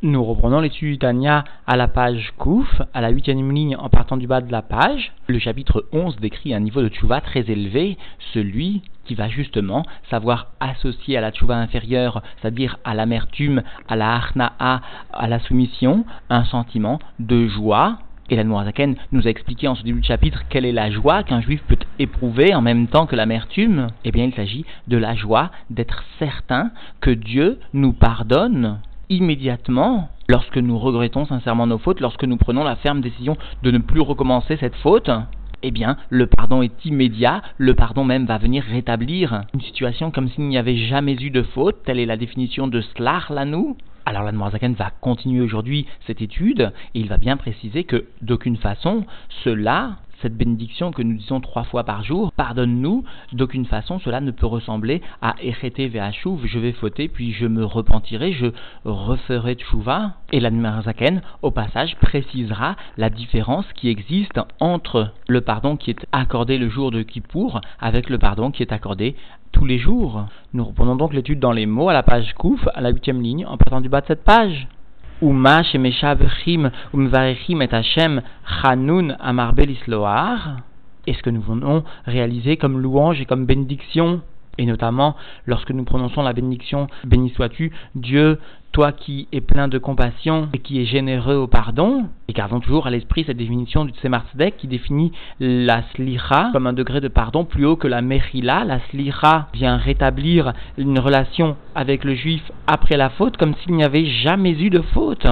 Nous reprenons l'étude du Tania à la page Kouf, à la huitième ligne en partant du bas de la page. Le chapitre 11 décrit un niveau de tchouva très élevé, celui qui va justement savoir associer à la tchouva inférieure, c'est-à-dire à l'amertume, à la harna'a, à la soumission, un sentiment de joie. Et la Noirzaken nous a expliqué en ce début de chapitre quelle est la joie qu'un juif peut éprouver en même temps que l'amertume. Eh bien, il s'agit de la joie d'être certain que Dieu nous pardonne immédiatement lorsque nous regrettons sincèrement nos fautes, lorsque nous prenons la ferme décision de ne plus recommencer cette faute, eh bien, le pardon est immédiat, le pardon même va venir rétablir une situation comme s'il n'y avait jamais eu de faute, telle est la définition de Slar Lanou. Alors la Zaken va continuer aujourd'hui cette étude et il va bien préciser que d'aucune façon cela cette bénédiction que nous disons trois fois par jour, pardonne-nous, d'aucune façon cela ne peut ressembler à Echete Ve'ashuv, je vais fauter, puis je me repentirai, je referai Tchouva. Et la Zaken, au passage, précisera la différence qui existe entre le pardon qui est accordé le jour de Kippour avec le pardon qui est accordé tous les jours. Nous reprenons donc l'étude dans les mots à la page Kouf, à la huitième ligne, en partant du bas de cette page. Uma shemeshavchim umvarechim et Hashem chanun amarbel isloar. Est-ce que nous venons réaliser comme louange et comme bénédiction et notamment lorsque nous prononçons la bénédiction Béni sois-tu, Dieu, toi qui es plein de compassion et qui es généreux au pardon, et gardons toujours à l'esprit cette définition du Tzemar qui définit la slicha comme un degré de pardon plus haut que la mechila. La slicha vient rétablir une relation avec le juif après la faute comme s'il n'y avait jamais eu de faute.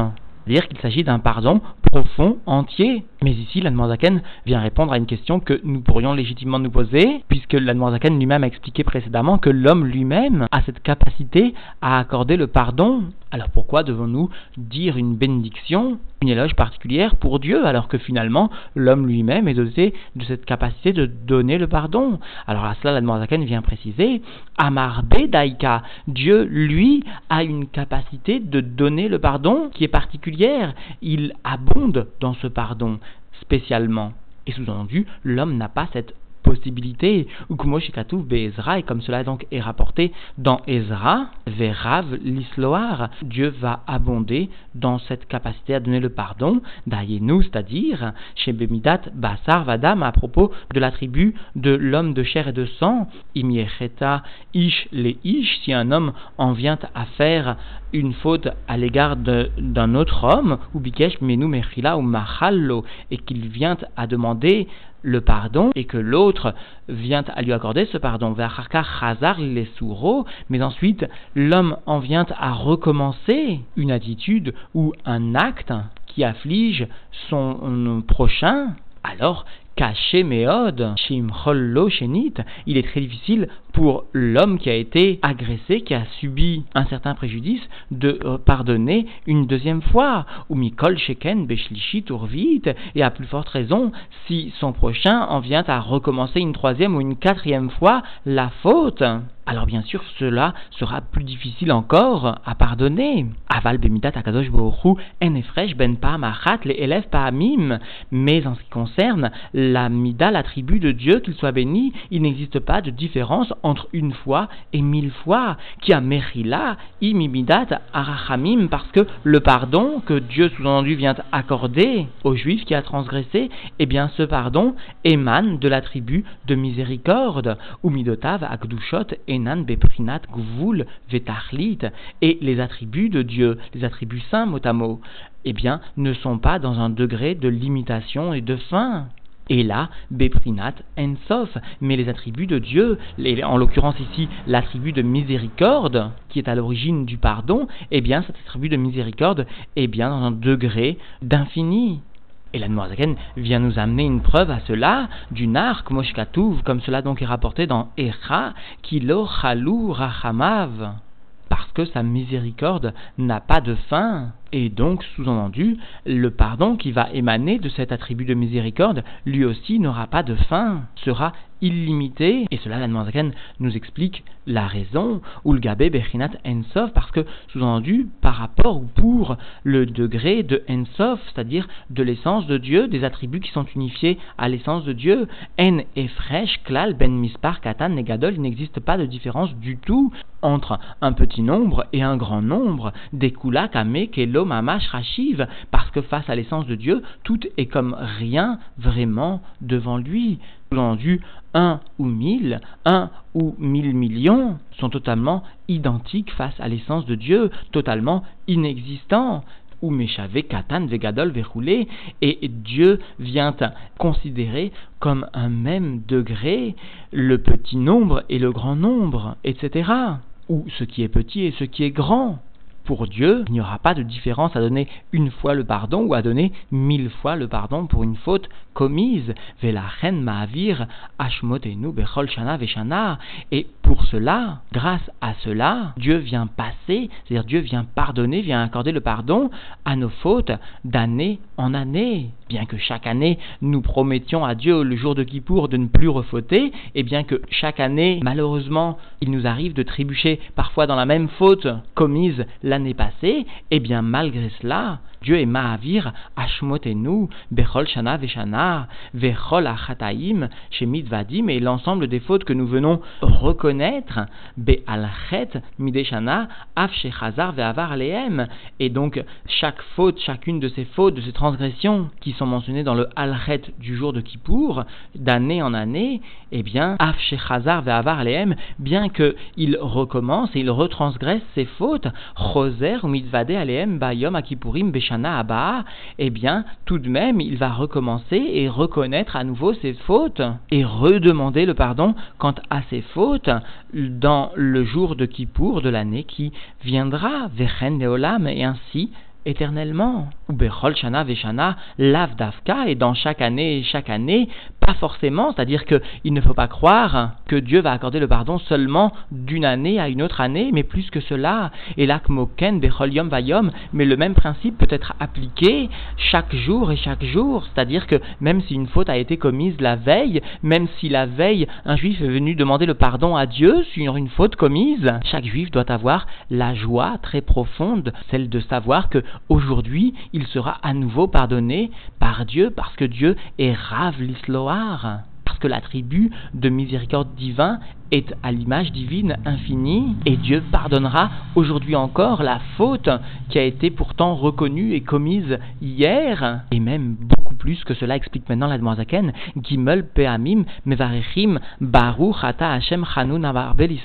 C'est-à-dire qu'il s'agit d'un pardon profond, entier. Mais ici, l'Admorzaken vient répondre à une question que nous pourrions légitimement nous poser, puisque l'Admorzaken lui-même a expliqué précédemment que l'homme lui-même a cette capacité à accorder le pardon. Alors pourquoi devons-nous dire une bénédiction, une éloge particulière pour Dieu, alors que finalement l'homme lui-même est doté de cette capacité de donner le pardon? Alors à cela, l'Admorzaken vient préciser, Amarbe Daika, Dieu lui a une capacité de donner le pardon qui est particulière. Il abonde dans ce pardon spécialement. Et sous-entendu, l'homme n'a pas cette possibilité, et comme cela donc est rapporté dans Ezra, Verav l'Isloar, Dieu va abonder dans cette capacité à donner le pardon, nous, c'est-à-dire chez Bemidat Basar Vadam, à propos de l'attribut de l'homme de chair et de sang, Imiecheta Ish le Ish, si un homme en vient à faire une faute à l'égard d'un autre homme, ou Bikesh Menu Mechila ou Machallo, et qu'il vient à demander le pardon et que l'autre vient à lui accorder ce pardon. les mais ensuite l'homme en vient à recommencer une attitude ou un acte qui afflige son prochain, alors caché méode, shimchollo shenit, il est très difficile pour l'homme qui a été agressé, qui a subi un certain préjudice, de euh, pardonner une deuxième fois. Ou mikol sheken beshlishi turvit, et à plus forte raison, si son prochain en vient à recommencer une troisième ou une quatrième fois la faute alors bien sûr cela sera plus difficile encore à pardonner. Aval bemitat akadosh enefresh ben pa'amachat le elef pa'amim. Mais en ce qui concerne la mida, l'attribut de Dieu, qu'il soit béni, il n'existe pas de différence entre une fois et mille fois. Qui a merila imimidat arachamim parce que le pardon que Dieu sous-entendu vient accorder au juif qui a transgressé, eh bien ce pardon émane de l'attribut de miséricorde. Ou midotav akdushot et Beprinat Gvul Vetachlit, et les attributs de Dieu, les attributs saints mot à eh bien, ne sont pas dans un degré de limitation et de fin. Et là, Beprinat Ensof, mais les attributs de Dieu, en l'occurrence ici l'attribut de miséricorde, qui est à l'origine du pardon, eh bien cet attribut de miséricorde est bien dans un degré d'infini. Et la Noirzaken vient nous amener une preuve à cela d'une arc Moshkatouv, comme cela donc est rapporté dans Echa, Kilo Chalou Rachamav, parce que sa miséricorde n'a pas de fin. Et donc, sous-entendu, le pardon qui va émaner de cet attribut de miséricorde, lui aussi n'aura pas de fin, sera illimité. Et cela, la Zaken nous explique la raison, Gabé Bechinat Ensof, parce que, sous-entendu, par rapport ou pour le degré de Ensof, c'est-à-dire de l'essence de Dieu, des attributs qui sont unifiés à l'essence de Dieu, En et Fresh, Klal, Ben Mispar, Katan, Negadol, il n'existe pas de différence du tout entre un petit nombre et un grand nombre, des Kula, Kame, Kelo, l'omamash rachiv, parce que face à l'essence de Dieu, tout est comme rien vraiment devant lui. Entendu, un ou mille, un ou mille millions sont totalement identiques face à l'essence de Dieu, totalement inexistants ou Meshave, Katan, Vegadol, Verroulé, et Dieu vient considérer comme un même degré le petit nombre et le grand nombre, etc. Ou ce qui est petit et ce qui est grand pour Dieu, il n'y aura pas de différence à donner une fois le pardon ou à donner mille fois le pardon pour une faute commise. Shana. Et pour cela, grâce à cela, Dieu vient passer, c'est-à-dire Dieu vient pardonner, vient accorder le pardon à nos fautes d'année en année. Bien que chaque année nous promettions à Dieu le jour de Kippour de ne plus refauter, et bien que chaque année, malheureusement, il nous arrive de trébucher parfois dans la même faute commise l'année passée, et bien malgré cela, Dieu est Mahavir, Ashmotenu, Bechol Shana Veshana, Vechol Achataim, Shemit Vadim, et l'ensemble des fautes que nous venons reconnaître, Et donc, chaque faute, chacune de ces fautes, de ces transgressions qui sont mentionnées dans le Alchet du jour de Kippour, d'année en année, eh bien, Af Shechazar, Ve'avar Aleem, bien qu'il recommence et il retransgresse ces fautes, Choser, Mitvade Aleem, Bayom, Akipurim, Shana Abba, eh bien, tout de même, il va recommencer et reconnaître à nouveau ses fautes et redemander le pardon quant à ses fautes dans le jour de Kippour de l'année qui viendra, Vechen Neolam, et ainsi éternellement. Ou Bechol Shana Veshana Lav Davka, et dans chaque année, chaque année, pas forcément, c'est-à-dire qu'il ne faut pas croire que Dieu va accorder le pardon seulement d'une année à une autre année, mais plus que cela. Et Yom Vayom, mais le même principe peut être appliqué chaque jour et chaque jour, c'est-à-dire que même si une faute a été commise la veille, même si la veille un juif est venu demander le pardon à Dieu sur une faute commise, chaque juif doit avoir la joie très profonde, celle de savoir que aujourd'hui, il sera à nouveau pardonné par Dieu parce que Dieu est Rav Parce que l'attribut de miséricorde divin est à l'image divine infinie et Dieu pardonnera aujourd'hui encore la faute qui a été pourtant reconnue et commise hier et même beaucoup plus que cela explique maintenant la Zaken Gimel Peamim Mevarechim Baruch Ata Hashem Chanun Avarbel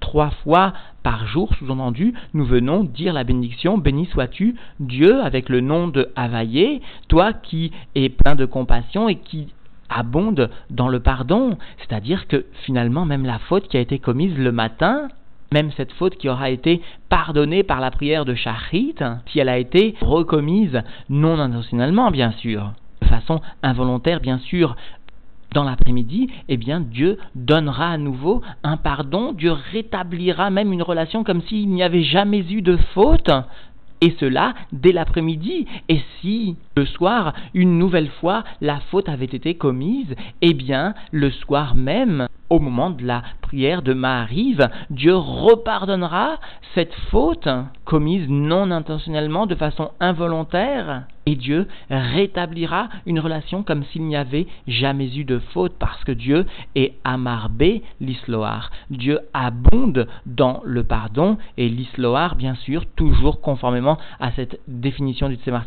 trois fois par jour, sous-entendu, nous venons dire la bénédiction, béni sois-tu, Dieu, avec le nom de Havaïe, toi qui es plein de compassion et qui abonde dans le pardon. C'est-à-dire que finalement, même la faute qui a été commise le matin, même cette faute qui aura été pardonnée par la prière de Shachrit, si elle a été recommise non intentionnellement, bien sûr, de façon involontaire, bien sûr, dans l'après-midi, eh bien Dieu donnera à nouveau un pardon, Dieu rétablira même une relation comme s'il n'y avait jamais eu de faute, et cela dès l'après-midi. Et si le soir, une nouvelle fois, la faute avait été commise, eh bien, le soir même, au moment de la prière de Mahariv, Dieu repardonnera cette faute commise non intentionnellement, de façon involontaire, et Dieu rétablira une relation comme s'il n'y avait jamais eu de faute, parce que Dieu est Amarbé l'Isloar. Dieu abonde dans le pardon, et l'Isloar, bien sûr, toujours conformément à cette définition du Tzemar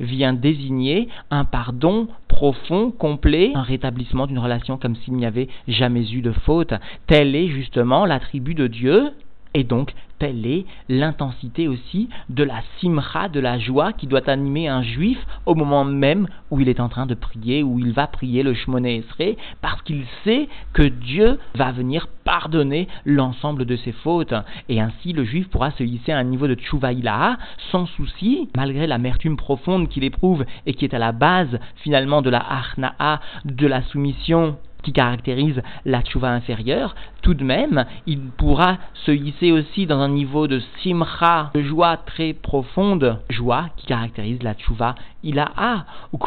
vient désigner un pardon profond, complet, un rétablissement d'une relation comme s'il n'y avait jamais eu de faute. Tel est justement l'attribut de Dieu, et donc, telle est l'intensité aussi de la simra, de la joie qui doit animer un juif au moment même où il est en train de prier, où il va prier le Shmoné Esrei, parce qu'il sait que Dieu va venir pardonner l'ensemble de ses fautes. Et ainsi, le juif pourra se hisser à un niveau de Tchouvaïlaha sans souci, malgré l'amertume profonde qu'il éprouve et qui est à la base finalement de la Arna'a, de la soumission qui caractérise la tchouva inférieure, tout de même, il pourra se hisser aussi dans un niveau de simcha, de joie très profonde, joie qui caractérise la tchouva ilaha, ou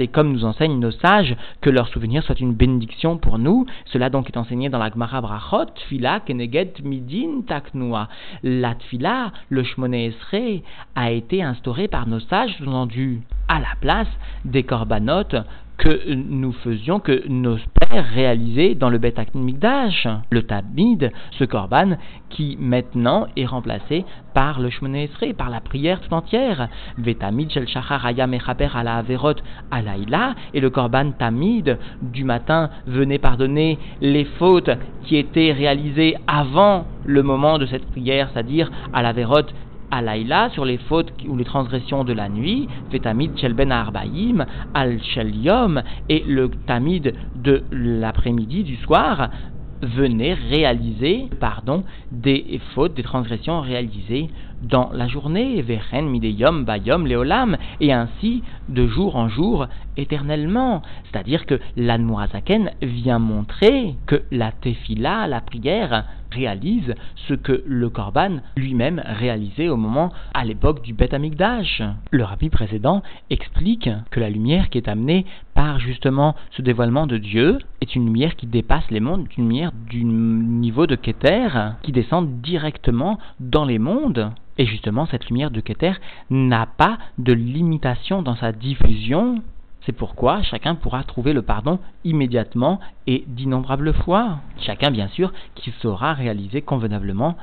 et comme nous enseignent nos sages, que leur souvenir soit une bénédiction pour nous. Cela donc est enseigné dans la Gemara Brachot, Tfila Keneget Midin Taknua. La Tfila, le Shmone Esre, a été instauré par nos sages, sous-entendu à la place des korbanot que nous faisions, que nos pères réalisaient dans le Bet Mikdash, le Tabid, ce korban qui maintenant est remplacé par le Shmoné par la prière tout entière. Vetamid shel shachar aya mechaper ala averot alaïla, et le korban tamid du matin venait pardonner les fautes qui étaient réalisées avant le moment de cette prière, c'est-à-dire à la Alaïla sur les fautes ou les transgressions de la nuit, Vetamid Shel Ben Arbaïm, Al Shel et le Tamid de l'après-midi, du soir, venait réaliser, pardon, des fautes, des transgressions réalisées dans la journée, Vechen Mideyom Bayom Leolam, et ainsi de jour en jour éternellement. C'est-à-dire que l'Anmoazaken vient montrer que la tefila, la prière, réalise ce que le Korban lui-même réalisait au moment, à l'époque du Bet Amikdash. Le rabbi précédent explique que la lumière qui est amenée par justement ce dévoilement de Dieu est une lumière qui dépasse les mondes, une lumière du niveau de Keter qui descend directement dans les mondes. Et justement, cette lumière de Keter n'a pas de limitation dans sa diffusion. C'est pourquoi chacun pourra trouver le pardon immédiatement et d'innombrables fois. Chacun, bien sûr, qui saura réaliser convenablement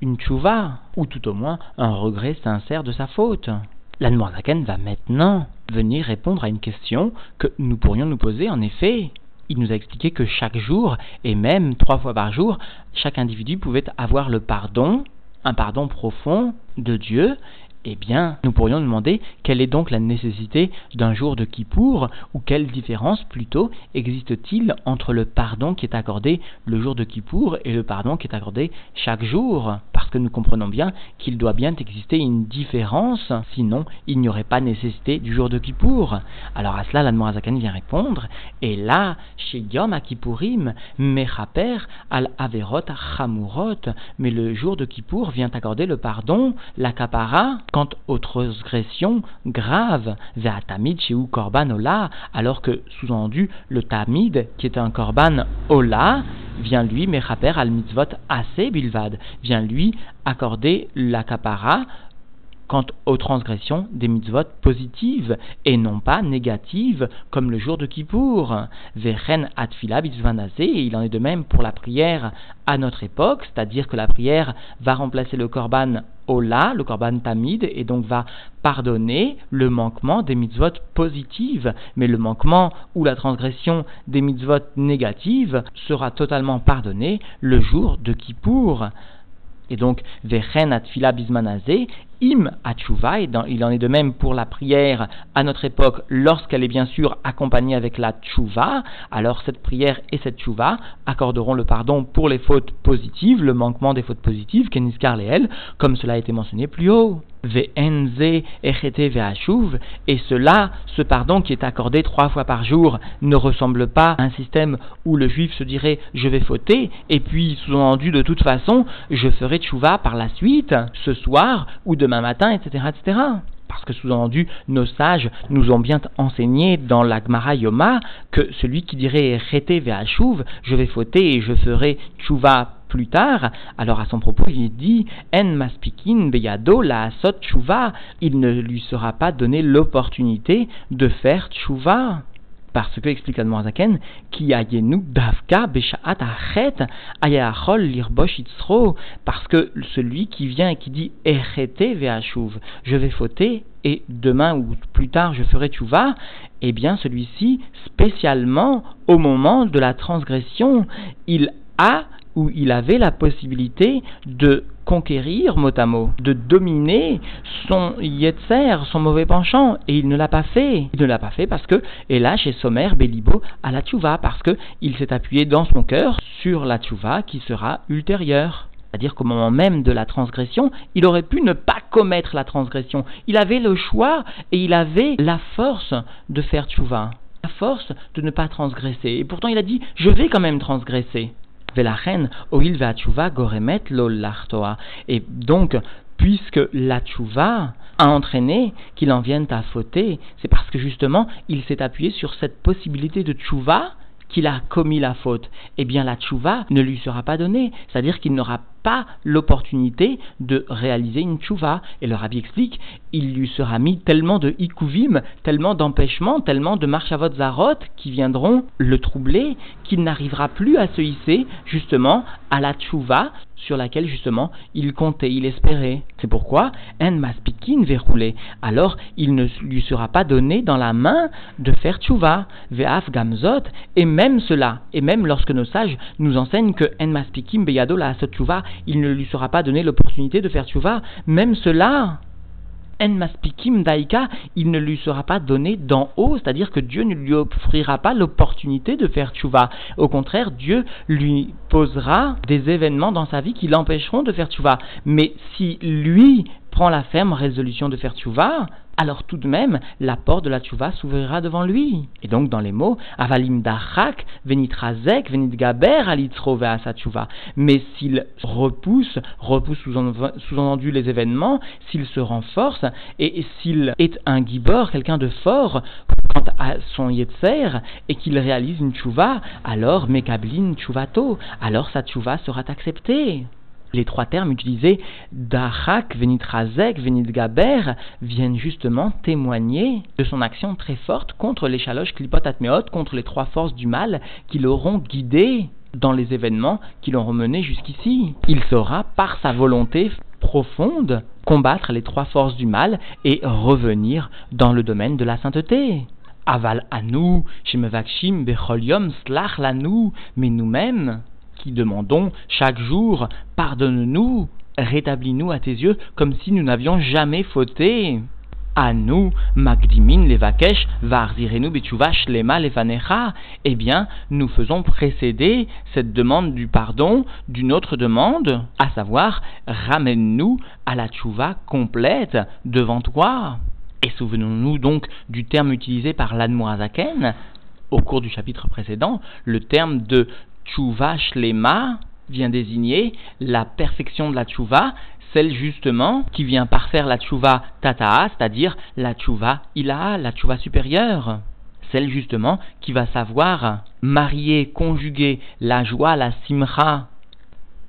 une tchouva, ou tout au moins un regret sincère de sa faute. L'Anmoazaken va maintenant venir répondre à une question que nous pourrions nous poser en effet. Il nous a expliqué que chaque jour, et même trois fois par jour, chaque individu pouvait avoir le pardon un pardon profond de Dieu, eh bien, nous pourrions demander quelle est donc la nécessité d'un jour de Kippour, ou quelle différence plutôt existe-t-il entre le pardon qui est accordé le jour de Kippour et le pardon qui est accordé chaque jour? Parce que nous comprenons bien qu'il doit bien exister une différence, sinon il n'y aurait pas nécessité du jour de Kippour. Alors à cela, l'Admorazakan vient répondre, et là, chez Yom Kippourim, Mechaper al Averot Chamurot, mais le jour de Kippour vient accorder le pardon, la capara, quant aux transgressions graves, tamid chez ou korban ola, alors que, sous-entendu, le tamid, qui est un korban ola, vient lui, mechaper al mitzvot assez bilvad, vient lui accorder la capara quant aux transgressions des mitzvot positives et non pas négatives comme le jour de Kippour. Vechen atfila et il en est de même pour la prière à notre époque, c'est-à-dire que la prière va remplacer le korban Ola, le korban tamid, et donc va pardonner le manquement des mitzvot positives, mais le manquement ou la transgression des mitzvot négatives sera totalement pardonné le jour de Kippour. Et donc, Vechen atfila bismanazé, im atshuva, et il en est de même pour la prière à notre époque, lorsqu'elle est bien sûr accompagnée avec la tchouva, alors cette prière et cette tchouva accorderont le pardon pour les fautes positives, le manquement des fautes positives, keniskar leel, comme cela a été mentionné plus haut. Et cela, ce pardon qui est accordé trois fois par jour, ne ressemble pas à un système où le juif se dirait je vais fauter, et puis sous-entendu de toute façon, je ferai tchouva par la suite, ce soir ou de demain matin, etc., etc. Parce que sous-entendu, nos sages nous ont bien enseigné dans la Gemara Yoma que celui qui dirait Rete ve'ashuv, je vais fauter et je ferai tchouva plus tard, alors à son propos, il dit En maspikin beyado la sot tchouva, il ne lui sera pas donné l'opportunité de faire tchouva. Parce que, explique Admorazaken, qui ayenu davka beshaat achet ayachol lirbosh itzro, parce que celui qui vient et qui dit echete ve'ashuv, je vais fauter et demain ou plus tard je ferai tchouva, eh bien celui-ci, spécialement au moment de la transgression, il a ou il avait la possibilité de conquérir mot à mot, de dominer son yetzer, son mauvais penchant, et il ne l'a pas fait. Il ne l'a pas fait parce que, et là, chez Sommer, Bélibo, à la tchouva, parce qu'il s'est appuyé dans son cœur sur la tchouva qui sera ultérieure. C'est-à-dire qu'au moment même de la transgression, il aurait pu ne pas commettre la transgression. Il avait le choix et il avait la force de faire tchouva. La force de ne pas transgresser. Et pourtant, il a dit, je vais quand même transgresser. Goremet Et donc, puisque la tchouva a entraîné qu'il en vienne à fauter, c'est parce que justement, il s'est appuyé sur cette possibilité de tchouva qu'il a commis la faute, eh bien la tchouva ne lui sera pas donnée. C'est-à-dire qu'il n'aura pas l'opportunité de réaliser une tchouva. Et le rabbi explique, il lui sera mis tellement de ikuvim, tellement d'empêchements, tellement de marchavot zarot qui viendront le troubler, qu'il n'arrivera plus à se hisser justement à la tchouva sur laquelle justement il comptait, il espérait. C'est pourquoi en maspikin verroulé. Alors il ne lui sera pas donné dans la main de faire tchouva, ve'af gamzot, et même cela, et même lorsque nos sages nous enseignent que en maspikim beyado la tchouva, il ne lui sera pas donné l'opportunité de faire tchouva, même cela, en maspikim daika, il ne lui sera pas donné d'en haut, c'est-à-dire que Dieu ne lui offrira pas l'opportunité de faire tchouva. Au contraire, Dieu lui posera des événements dans sa vie qui l'empêcheront de faire tchouva. Mais si lui prend la ferme résolution de faire tchouva, alors tout de même, la porte de la tchouva s'ouvrira devant lui. Et donc, dans les mots, avalim dachak, venit razek, venit gaber, alitzro sa tchouva. Mais s'il repousse, repousse sous-entendu les événements, s'il se renforce, et s'il est un gibor, quelqu'un de fort, quant à son yetzer, et qu'il réalise une tchouva, alors mekablin tchouvato, alors sa tchouva sera acceptée. Les trois termes utilisés, Dachak, Venit Razek, Venit Gaber, viennent justement témoigner de son action très forte contre les chaloches contre les trois forces du mal qui l'auront guidé dans les événements qui l'ont remené jusqu'ici. Il saura, par sa volonté profonde, combattre les trois forces du mal et revenir dans le domaine de la sainteté. Aval anu, Shemevakshim, Becholium, Slach lanu, mais nous-mêmes, demandons chaque jour Pardonne-nous, rétablis-nous à tes yeux comme si nous n'avions jamais fauté. À nous, Magdimin levakesh, varzirenu bechuvash lema levanecha, eh bien, nous faisons précéder cette demande du pardon d'une autre demande, à savoir, ramène-nous à la tchouva complète devant toi. Et souvenons-nous donc du terme utilisé par l'Admoazaken au cours du chapitre précédent, le terme de tchouva shlema vient désigner la perfection de la tchouva, celle justement qui vient parfaire la tchouva tata'a, c'est-à-dire la tchouva ilaha, la tchouva supérieure. Celle justement qui va savoir marier, conjuguer la joie, la simra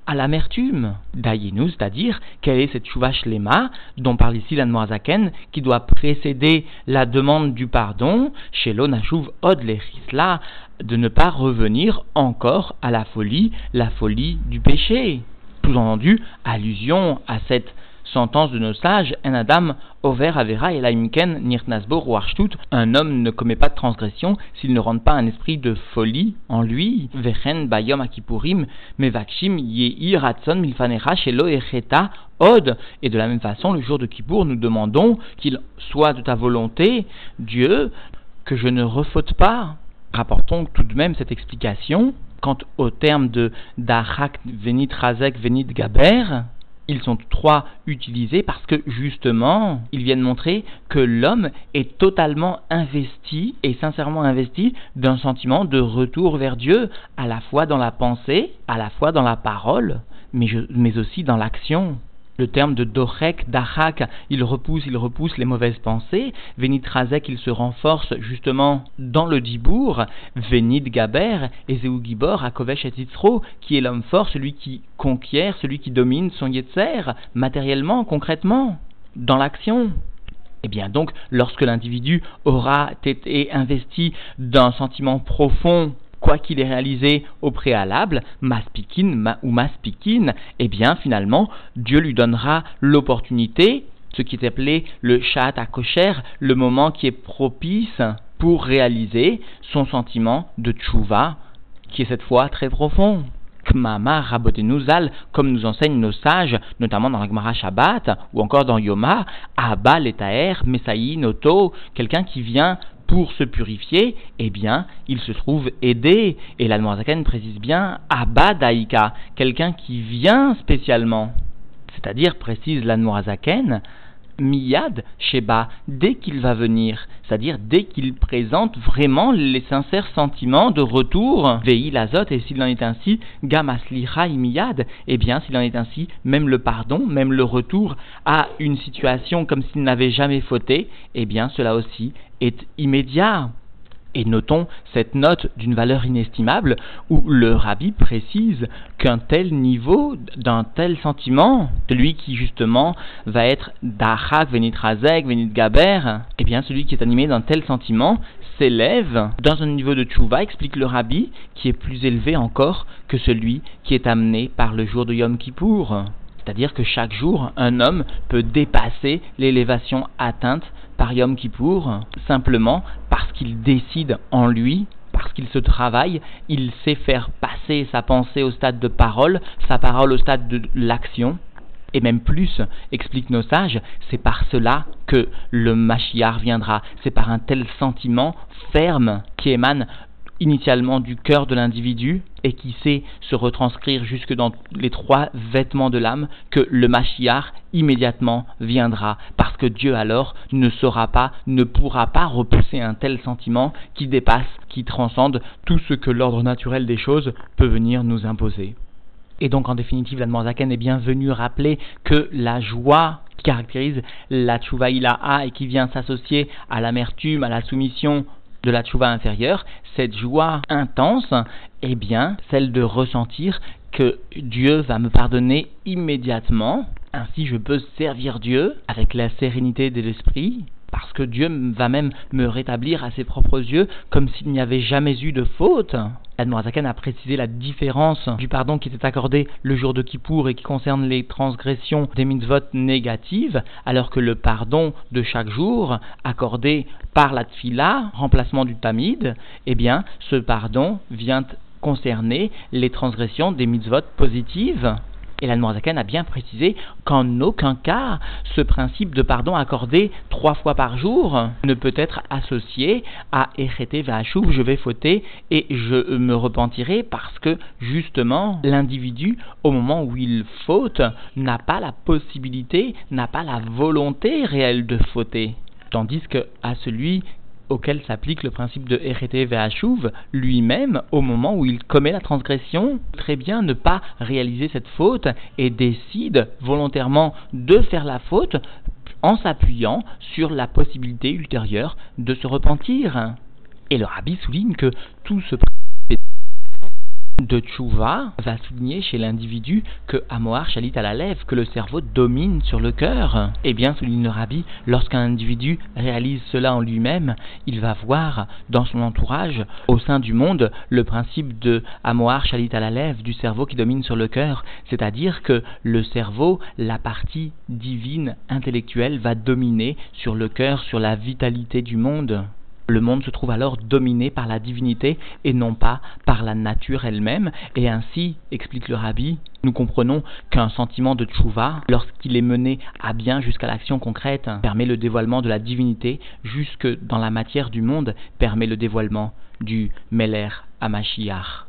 à l'amertume c'est-à-dire quelle est cette chouva shlema dont parle ici la Noirzaken, qui doit précéder la demande du pardon chez l'Onachouv od de ne pas revenir encore à la folie, la folie du péché. Tout entendu, allusion à cette Sentence de nos sages, un Adam, over avera et laimken nirtnasbo archtut, un homme ne commet pas de transgression s'il ne rentre pas un esprit de folie en lui, vechen bayom akipurim, mevakshim milfanera shelo od, et de la même façon, le jour de Kippour, nous demandons qu'il soit de ta volonté, Dieu, que je ne refaute pas. Rapportons tout de même cette explication. Quant au terme de Dachak venit razek venit gaber, ils sont trois utilisés parce que justement, ils viennent montrer que l'homme est totalement investi et sincèrement investi d'un sentiment de retour vers Dieu, à la fois dans la pensée, à la fois dans la parole, mais, aussi dans l'action le terme de Dorek, Dachak, il repousse, il repousse les mauvaises pensées. Venit Razek, il se renforce justement dans le Dibour. Venit Gaber, Ezeu Gibor, Akovesh et Yitzro, qui est l'homme fort, celui qui conquiert, celui qui domine son Yetzer, matériellement, concrètement, dans l'action. Eh bien donc, lorsque l'individu aura été investi d'un sentiment profond quoi qu'il ait réalisé au préalable, maspikin ou maspikin, eh bien finalement, Dieu lui donnera l'opportunité, ce qui est appelé le chat à cocher, le moment qui est propice pour réaliser son sentiment de tchouva, qui est cette fois très profond. Kmama Rabotenuzal, comme nous enseignent nos sages, notamment dans la Gemara Shabbat ou encore dans Yoma, Abba Letaer, Mesaï, Noto, quelqu'un qui vient pour se purifier, eh bien, il se trouve aidé. Et la précise bien Abba Daïka, quelqu'un qui vient spécialement. C'est-à-dire, précise la Miyad Sheba, dès qu'il va venir, c'est-à-dire dès qu'il présente vraiment les sincères sentiments de retour, Veil Azot, et s'il en est ainsi, Gamaslicha Miyad, eh bien s'il en est ainsi, même le pardon, même le retour à une situation comme s'il n'avait jamais fauté, eh bien cela aussi est immédiat. Et notons cette note d'une valeur inestimable où le rabbi précise qu'un tel niveau, d'un tel sentiment, celui qui justement va être d'achak, venit razek, venit gaber, eh bien celui qui est animé d'un tel sentiment s'élève dans un niveau de tchouva, explique le rabbi, qui est plus élevé encore que celui qui est amené par le jour de Yom Kippour. C'est-à-dire que chaque jour, un homme peut dépasser l'élévation atteinte par Yom Kippour simplement parce qu'il décide en lui parce qu'il se travaille, il sait faire passer sa pensée au stade de parole, sa parole au stade de l'action, et même plus, expliquent nos sages, c'est par cela que le Mashiach viendra. C'est par un tel sentiment ferme qui émane initialement du cœur de l'individu et qui sait se retranscrire jusque dans les trois vêtements de l'âme que le Mashiach immédiatement viendra parce que Dieu alors ne saura pas, ne pourra pas repousser un tel sentiment qui dépasse, qui transcende tout ce que l'ordre naturel des choses peut venir nous imposer. Et donc, en définitive, l'Admorzaken est bien venu rappeler que la joie qui caractérise la a et qui vient s'associer à l'amertume, à la soumission de la tchouva inférieure, cette joie intense est bien celle de ressentir que Dieu va me pardonner immédiatement. Ainsi, je peux servir Dieu avec la sérénité de l'esprit, parce que Dieu va même me rétablir à ses propres yeux comme s'il n'y avait jamais eu de faute. Admorazaken a précisé la différence du pardon qui était accordé le jour de Kippour et qui concerne les transgressions des mitzvot négatives, alors que le pardon de chaque jour accordé par la tfila, remplacement du tamid, eh bien, ce pardon vient concerner les transgressions des mitzvot positives. Et la Noirzakan a bien précisé qu'en aucun cas, ce principe de pardon accordé trois fois par jour ne peut être associé à Echete Vachouv, je vais fauter et je me repentirai parce que justement, l'individu, au moment où il faute, n'a pas la possibilité, n'a pas la volonté réelle de fauter. Tandis que à celui auquel s'applique le principe de Erete Ve'ashuv, lui-même, au moment où il commet la transgression, très bien ne pas réaliser cette faute et décide volontairement de faire la faute en s'appuyant sur la possibilité ultérieure de se repentir. Et le rabbi souligne que tout ce de Tchouva va souligner chez l'individu que Amoar chalit à la lèvre, que le cerveau domine sur le cœur. Eh bien, souligne le rabbi, lorsqu'un individu réalise cela en lui-même, il va voir dans son entourage, au sein du monde, le principe de Amoar chalit à la lèvre, du cerveau qui domine sur le cœur, c'est-à-dire que le cerveau, la partie divine, intellectuelle, va dominer sur le cœur, sur la vitalité du monde. Le monde se trouve alors dominé par la divinité et non pas par la nature elle-même. Et ainsi, explique le rabbi, nous comprenons qu'un sentiment de tchouva, lorsqu'il est mené à bien jusqu'à l'action concrète, permet le dévoilement de la divinité, jusque dans la matière du monde, permet le dévoilement du Meler Amashiach.